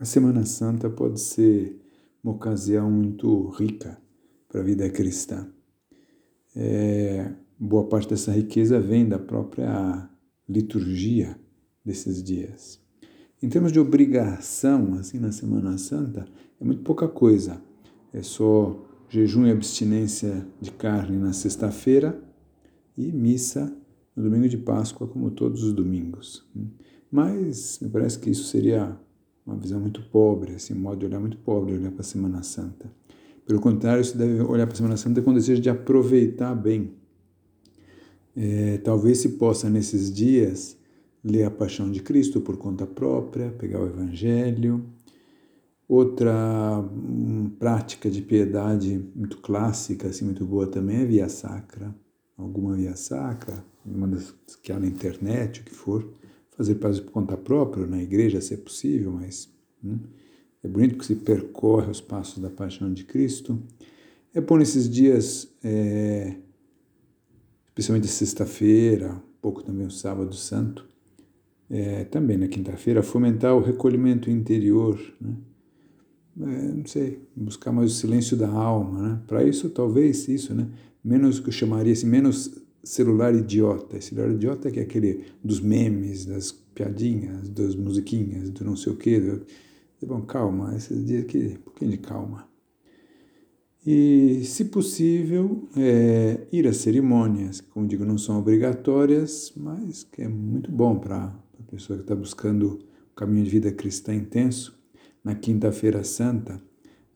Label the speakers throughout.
Speaker 1: A Semana Santa pode ser uma ocasião muito rica para a vida cristã. É, boa parte dessa riqueza vem da própria liturgia desses dias. Em termos de obrigação, assim, na Semana Santa, é muito pouca coisa. É só jejum e abstinência de carne na sexta-feira e missa no domingo de Páscoa, como todos os domingos. Mas me parece que isso seria uma visão muito pobre, assim, um modo de olhar muito pobre, olhar para a Semana Santa. Pelo contrário, você deve olhar para a Semana Santa com o desejo de aproveitar bem. É, talvez se possa, nesses dias, ler a Paixão de Cristo por conta própria, pegar o Evangelho. Outra um, prática de piedade muito clássica, assim, muito boa também é via sacra. Alguma via sacra, uma das que há na internet, o que for fazer paz por conta própria, na igreja, se é possível, mas hum, é bonito que se percorre os passos da paixão de Cristo. É bom nesses dias, é, especialmente sexta-feira, um pouco também o sábado santo, é, também na quinta-feira, fomentar o recolhimento interior, né? É, não sei, buscar mais o silêncio da alma, né? Para isso, talvez isso, né? Menos que eu chamaria assim, menos celular idiota. Esse celular idiota é que é aquele dos memes, das piadinhas, das musiquinhas, do não sei o quê. Do... Bom, calma, esses dias aqui, um pouquinho de calma. E, se possível, é, ir às cerimônias, como digo, não são obrigatórias, mas que é muito bom para a pessoa que está buscando um caminho de vida cristã intenso. Na Quinta-feira Santa,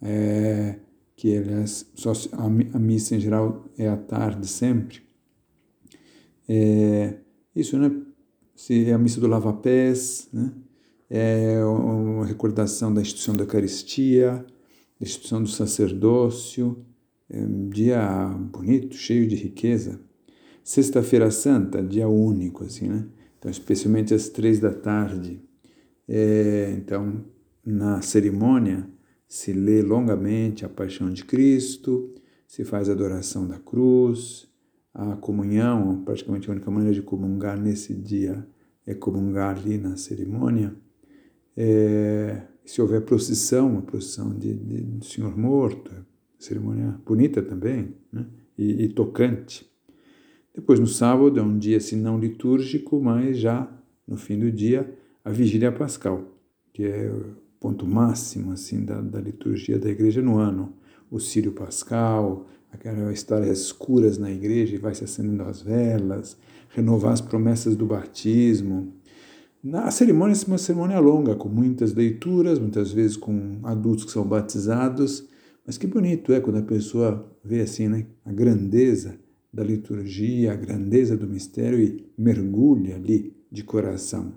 Speaker 1: é, que aliás, só a missa em geral é à tarde sempre, é, isso, né? Se é a missa do lava-pés, né? É uma recordação da instituição da Eucaristia, da instituição do sacerdócio, é um dia bonito, cheio de riqueza. Sexta-feira Santa, dia único, assim, né? Então, especialmente às três da tarde. É, então, na cerimônia, se lê longamente a Paixão de Cristo, se faz a adoração da cruz, a comunhão, praticamente a única maneira de comungar nesse dia é comungar ali na cerimônia. É, se houver procissão, a procissão de, de, do Senhor morto, cerimônia bonita também, né? e, e, tocante. Depois, no sábado, é um dia assim, não litúrgico, mas já no fim do dia, a vigília pascal, que é o ponto máximo assim da, da liturgia da igreja no ano. O Sírio Pascal, aquela história escuras na igreja e vai se acendendo as velas, renovar as promessas do batismo. A cerimônia é uma cerimônia longa, com muitas leituras, muitas vezes com adultos que são batizados, mas que bonito é quando a pessoa vê assim, né, a grandeza da liturgia, a grandeza do mistério e mergulha ali de coração.